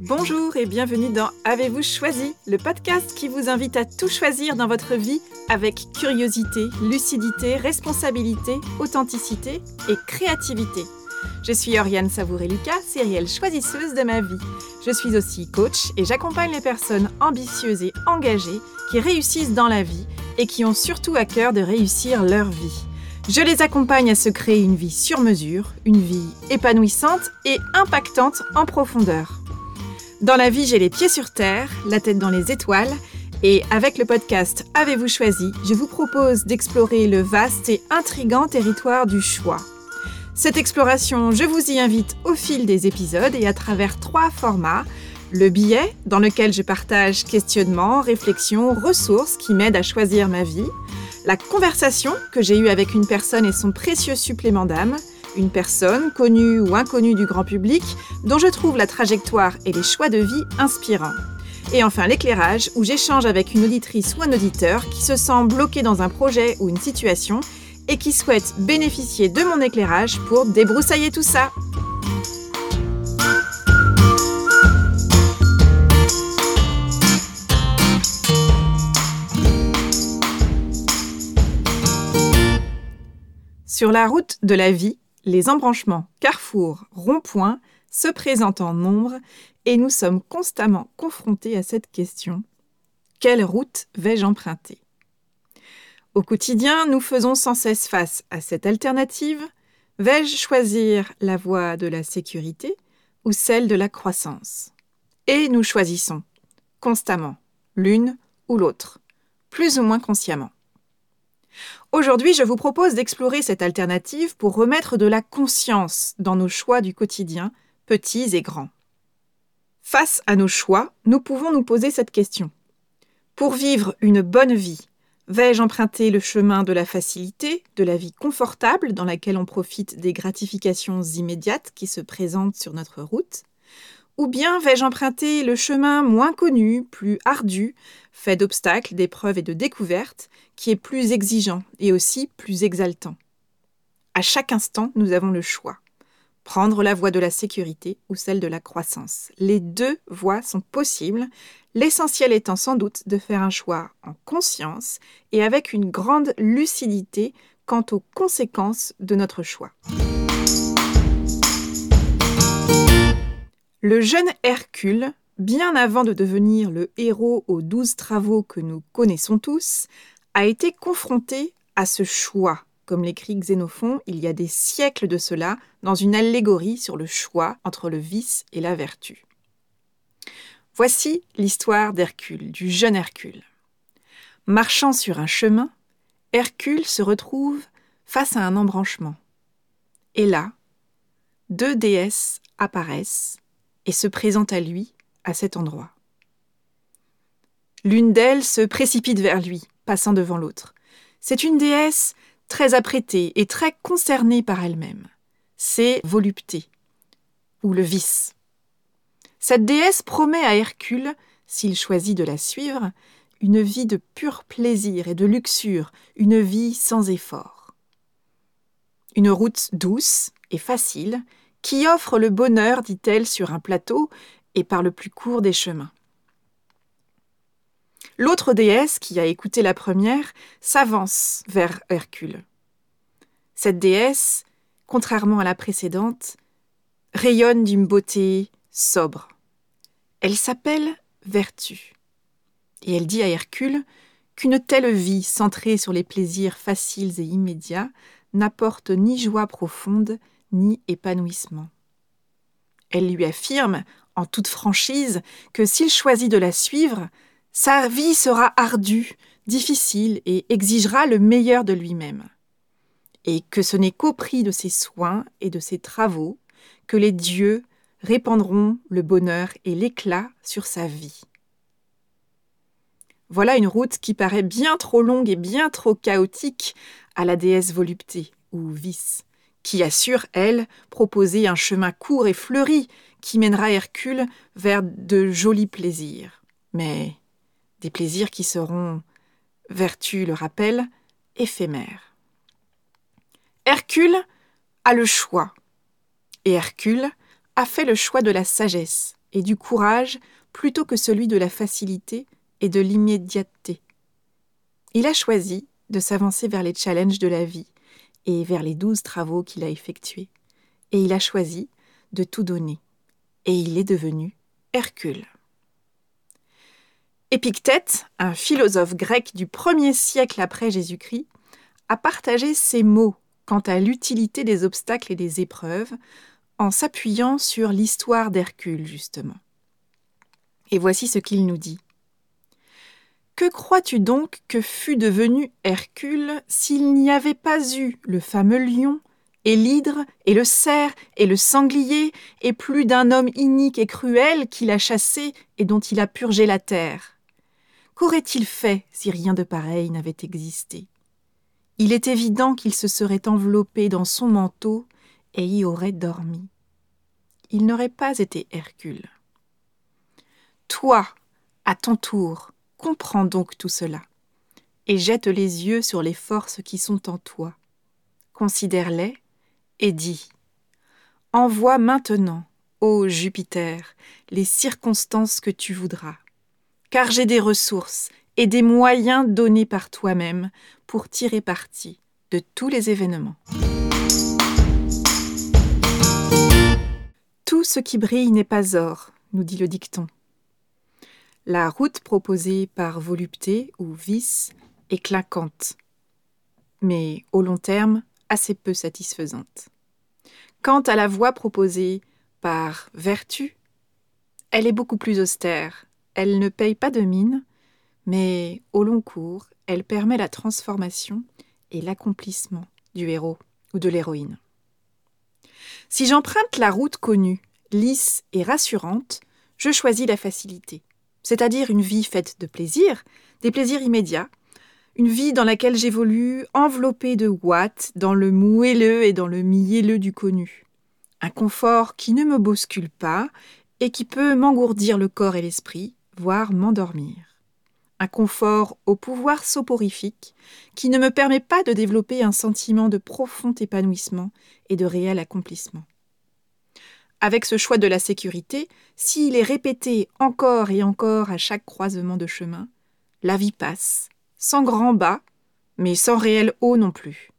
Bonjour et bienvenue dans Avez-vous choisi, le podcast qui vous invite à tout choisir dans votre vie avec curiosité, lucidité, responsabilité, authenticité et créativité. Je suis Oriane Savouré-Lucas, sérielle choisisseuse de ma vie. Je suis aussi coach et j'accompagne les personnes ambitieuses et engagées qui réussissent dans la vie et qui ont surtout à cœur de réussir leur vie. Je les accompagne à se créer une vie sur mesure, une vie épanouissante et impactante en profondeur. Dans la vie, j'ai les pieds sur terre, la tête dans les étoiles, et avec le podcast Avez-vous choisi, je vous propose d'explorer le vaste et intrigant territoire du choix. Cette exploration, je vous y invite au fil des épisodes et à travers trois formats. Le billet, dans lequel je partage questionnements, réflexions, ressources qui m'aident à choisir ma vie. La conversation que j'ai eue avec une personne et son précieux supplément d'âme une personne, connue ou inconnue du grand public, dont je trouve la trajectoire et les choix de vie inspirants. Et enfin l'éclairage, où j'échange avec une auditrice ou un auditeur qui se sent bloqué dans un projet ou une situation et qui souhaite bénéficier de mon éclairage pour débroussailler tout ça. Sur la route de la vie, les embranchements, carrefours, ronds-points se présentent en nombre et nous sommes constamment confrontés à cette question. Quelle route vais-je emprunter? Au quotidien, nous faisons sans cesse face à cette alternative. Vais-je choisir la voie de la sécurité ou celle de la croissance? Et nous choisissons constamment l'une ou l'autre, plus ou moins consciemment. Aujourd'hui, je vous propose d'explorer cette alternative pour remettre de la conscience dans nos choix du quotidien, petits et grands. Face à nos choix, nous pouvons nous poser cette question. Pour vivre une bonne vie, vais-je emprunter le chemin de la facilité, de la vie confortable dans laquelle on profite des gratifications immédiates qui se présentent sur notre route? Ou bien vais-je emprunter le chemin moins connu, plus ardu, fait d'obstacles, d'épreuves et de découvertes, qui est plus exigeant et aussi plus exaltant À chaque instant, nous avons le choix. Prendre la voie de la sécurité ou celle de la croissance. Les deux voies sont possibles, l'essentiel étant sans doute de faire un choix en conscience et avec une grande lucidité quant aux conséquences de notre choix. Le jeune Hercule, bien avant de devenir le héros aux douze travaux que nous connaissons tous, a été confronté à ce choix, comme l'écrit Xénophon il y a des siècles de cela, dans une allégorie sur le choix entre le vice et la vertu. Voici l'histoire d'Hercule, du jeune Hercule. Marchant sur un chemin, Hercule se retrouve face à un embranchement. Et là, deux déesses apparaissent et se présente à lui à cet endroit. L'une d'elles se précipite vers lui, passant devant l'autre. C'est une déesse très apprêtée et très concernée par elle-même. C'est Volupté, ou le vice. Cette déesse promet à Hercule, s'il choisit de la suivre, une vie de pur plaisir et de luxure, une vie sans effort. Une route douce et facile qui offre le bonheur, dit-elle, sur un plateau et par le plus court des chemins. L'autre déesse, qui a écouté la première, s'avance vers Hercule. Cette déesse, contrairement à la précédente, rayonne d'une beauté sobre. Elle s'appelle Vertu. Et elle dit à Hercule qu'une telle vie centrée sur les plaisirs faciles et immédiats n'apporte ni joie profonde, ni épanouissement. Elle lui affirme, en toute franchise, que s'il choisit de la suivre, sa vie sera ardue, difficile et exigera le meilleur de lui-même. Et que ce n'est qu'au prix de ses soins et de ses travaux que les dieux répandront le bonheur et l'éclat sur sa vie. Voilà une route qui paraît bien trop longue et bien trop chaotique à la déesse volupté ou vice qui assure, elle, proposer un chemin court et fleuri qui mènera Hercule vers de jolis plaisirs. Mais des plaisirs qui seront, vertu le rappelle, éphémères. Hercule a le choix, et Hercule a fait le choix de la sagesse et du courage plutôt que celui de la facilité et de l'immédiateté. Il a choisi de s'avancer vers les challenges de la vie et vers les douze travaux qu'il a effectués. Et il a choisi de tout donner. Et il est devenu Hercule. Épictète, un philosophe grec du premier siècle après Jésus-Christ, a partagé ces mots quant à l'utilité des obstacles et des épreuves en s'appuyant sur l'histoire d'Hercule, justement. Et voici ce qu'il nous dit. Que crois-tu donc que fût devenu Hercule s'il n'y avait pas eu le fameux lion, et l'hydre, et le cerf, et le sanglier, et plus d'un homme inique et cruel qu'il a chassé et dont il a purgé la terre? Qu'aurait-il fait si rien de pareil n'avait existé? Il est évident qu'il se serait enveloppé dans son manteau et y aurait dormi. Il n'aurait pas été Hercule. Toi, à ton tour, Comprends donc tout cela, et jette les yeux sur les forces qui sont en toi. Considère-les et dis Envoie maintenant, ô Jupiter, les circonstances que tu voudras, car j'ai des ressources et des moyens donnés par toi-même pour tirer parti de tous les événements. Tout ce qui brille n'est pas or, nous dit le dicton. La route proposée par volupté ou vice est claquante, mais au long terme assez peu satisfaisante. Quant à la voie proposée par vertu, elle est beaucoup plus austère. Elle ne paye pas de mine, mais au long cours, elle permet la transformation et l'accomplissement du héros ou de l'héroïne. Si j'emprunte la route connue, lisse et rassurante, je choisis la facilité c'est-à-dire une vie faite de plaisirs, des plaisirs immédiats, une vie dans laquelle j'évolue enveloppée de ouates dans le moelleux et dans le mielleux du connu. Un confort qui ne me bouscule pas et qui peut m'engourdir le corps et l'esprit, voire m'endormir. Un confort au pouvoir soporifique qui ne me permet pas de développer un sentiment de profond épanouissement et de réel accomplissement. Avec ce choix de la sécurité, s'il est répété encore et encore à chaque croisement de chemin, la vie passe, sans grand bas, mais sans réel haut non plus.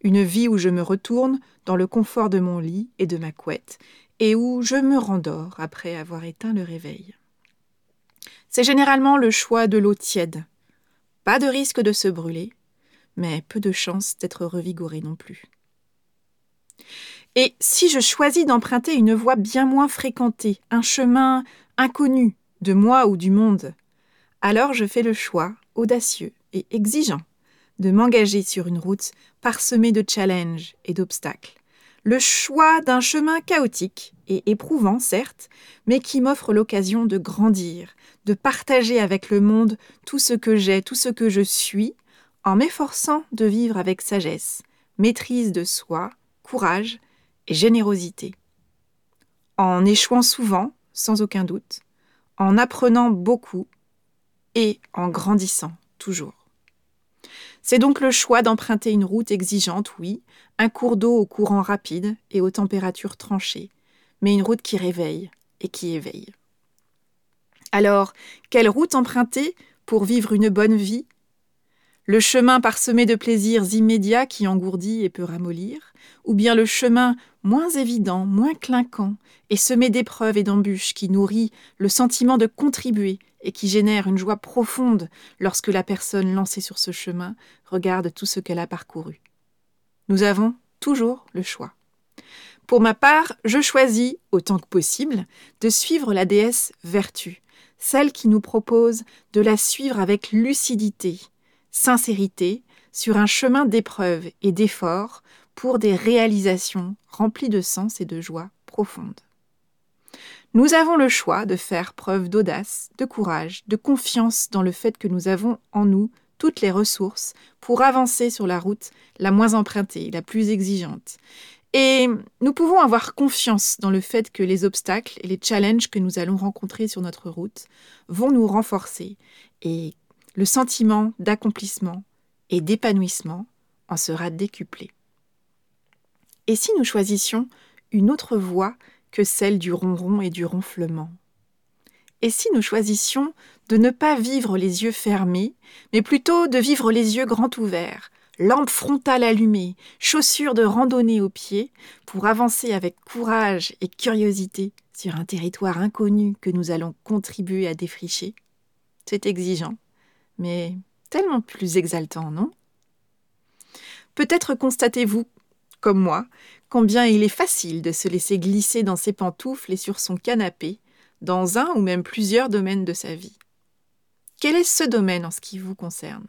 Une vie où je me retourne dans le confort de mon lit et de ma couette, et où je me rendors après avoir éteint le réveil. C'est généralement le choix de l'eau tiède. Pas de risque de se brûler, mais peu de chance d'être revigoré non plus. Et si je choisis d'emprunter une voie bien moins fréquentée, un chemin inconnu de moi ou du monde, alors je fais le choix, audacieux et exigeant, de m'engager sur une route parsemée de challenges et d'obstacles. Le choix d'un chemin chaotique et éprouvant, certes, mais qui m'offre l'occasion de grandir, de partager avec le monde tout ce que j'ai, tout ce que je suis, en m'efforçant de vivre avec sagesse, maîtrise de soi, courage et générosité. En échouant souvent, sans aucun doute, en apprenant beaucoup et en grandissant toujours. C'est donc le choix d'emprunter une route exigeante, oui, un cours d'eau au courant rapide et aux températures tranchées, mais une route qui réveille et qui éveille. Alors, quelle route emprunter pour vivre une bonne vie? Le chemin parsemé de plaisirs immédiats qui engourdit et peut ramollir, ou bien le chemin moins évident, moins clinquant, et semé d'épreuves et d'embûches qui nourrit le sentiment de contribuer et qui génère une joie profonde lorsque la personne lancée sur ce chemin regarde tout ce qu'elle a parcouru. Nous avons toujours le choix. Pour ma part, je choisis, autant que possible, de suivre la déesse Vertu, celle qui nous propose de la suivre avec lucidité, sincérité, sur un chemin d'épreuves et d'efforts pour des réalisations remplies de sens et de joie profonde. Nous avons le choix de faire preuve d'audace, de courage, de confiance dans le fait que nous avons en nous toutes les ressources pour avancer sur la route la moins empruntée, la plus exigeante. Et nous pouvons avoir confiance dans le fait que les obstacles et les challenges que nous allons rencontrer sur notre route vont nous renforcer et le sentiment d'accomplissement et d'épanouissement en sera décuplé. Et si nous choisissions une autre voie que celle du ronron et du ronflement. Et si nous choisissions de ne pas vivre les yeux fermés, mais plutôt de vivre les yeux grands ouverts, lampe frontale allumée, chaussures de randonnée aux pieds, pour avancer avec courage et curiosité sur un territoire inconnu que nous allons contribuer à défricher C'est exigeant, mais tellement plus exaltant, non? Peut-être constatez-vous, comme moi, combien il est facile de se laisser glisser dans ses pantoufles et sur son canapé, dans un ou même plusieurs domaines de sa vie. Quel est ce domaine en ce qui vous concerne?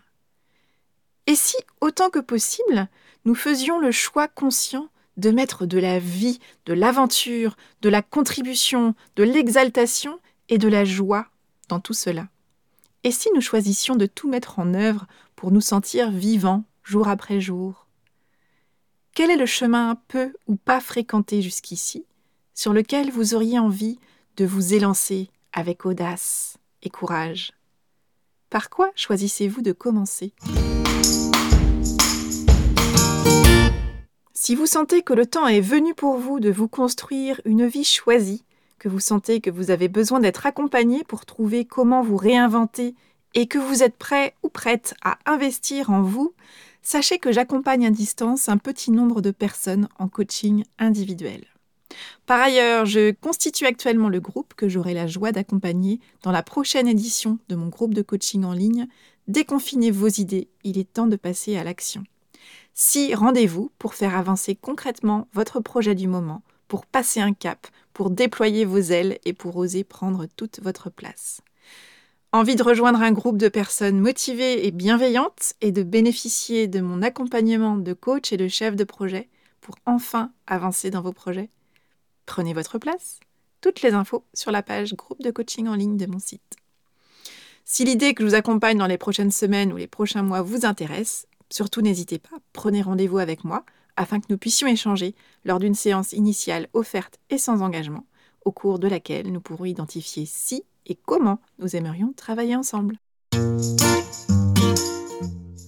Et si, autant que possible, nous faisions le choix conscient de mettre de la vie, de l'aventure, de la contribution, de l'exaltation et de la joie dans tout cela? Et si nous choisissions de tout mettre en œuvre pour nous sentir vivants jour après jour? Quel est le chemin peu ou pas fréquenté jusqu'ici sur lequel vous auriez envie de vous élancer avec audace et courage? Par quoi choisissez-vous de commencer? Si vous sentez que le temps est venu pour vous de vous construire une vie choisie, que vous sentez que vous avez besoin d'être accompagné pour trouver comment vous réinventer et que vous êtes prêt ou prête à investir en vous, sachez que j'accompagne à distance un petit nombre de personnes en coaching individuel. Par ailleurs, je constitue actuellement le groupe que j'aurai la joie d'accompagner dans la prochaine édition de mon groupe de coaching en ligne. Déconfinez vos idées, il est temps de passer à l'action. Si rendez-vous pour faire avancer concrètement votre projet du moment, pour passer un cap, pour déployer vos ailes et pour oser prendre toute votre place. Envie de rejoindre un groupe de personnes motivées et bienveillantes et de bénéficier de mon accompagnement de coach et de chef de projet pour enfin avancer dans vos projets? Prenez votre place. Toutes les infos sur la page groupe de coaching en ligne de mon site. Si l'idée que je vous accompagne dans les prochaines semaines ou les prochains mois vous intéresse, Surtout n'hésitez pas, prenez rendez-vous avec moi afin que nous puissions échanger lors d'une séance initiale offerte et sans engagement, au cours de laquelle nous pourrons identifier si et comment nous aimerions travailler ensemble.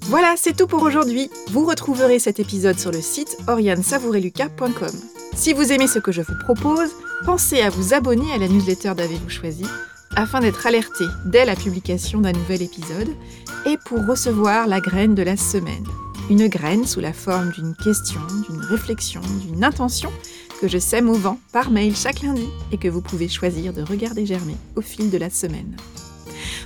Voilà, c'est tout pour aujourd'hui. Vous retrouverez cet épisode sur le site oriansavoureluca.com. Si vous aimez ce que je vous propose, pensez à vous abonner à la newsletter d'Avez-vous choisi afin d'être alerté dès la publication d'un nouvel épisode et pour recevoir la graine de la semaine. Une graine sous la forme d'une question, d'une réflexion, d'une intention que je sème au vent par mail chaque lundi et que vous pouvez choisir de regarder germer au fil de la semaine.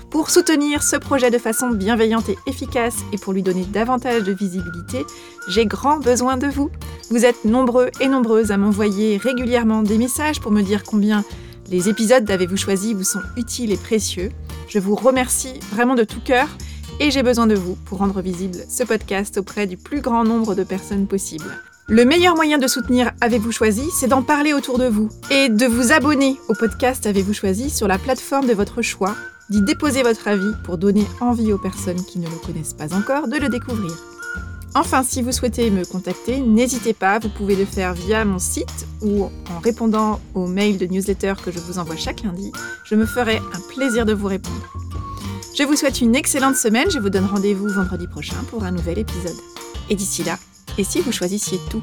Pour soutenir ce projet de façon bienveillante et efficace et pour lui donner davantage de visibilité, j'ai grand besoin de vous. Vous êtes nombreux et nombreuses à m'envoyer régulièrement des messages pour me dire combien les épisodes d'Avez-vous choisi vous sont utiles et précieux. Je vous remercie vraiment de tout cœur et j'ai besoin de vous pour rendre visible ce podcast auprès du plus grand nombre de personnes possible. Le meilleur moyen de soutenir Avez-vous choisi, c'est d'en parler autour de vous et de vous abonner au podcast Avez-vous choisi sur la plateforme de votre choix, d'y déposer votre avis pour donner envie aux personnes qui ne le connaissent pas encore de le découvrir. Enfin, si vous souhaitez me contacter, n'hésitez pas, vous pouvez le faire via mon site ou en répondant aux mails de newsletter que je vous envoie chaque lundi. Je me ferai un plaisir de vous répondre. Je vous souhaite une excellente semaine, je vous donne rendez-vous vendredi prochain pour un nouvel épisode. Et d'ici là, et si vous choisissiez tout?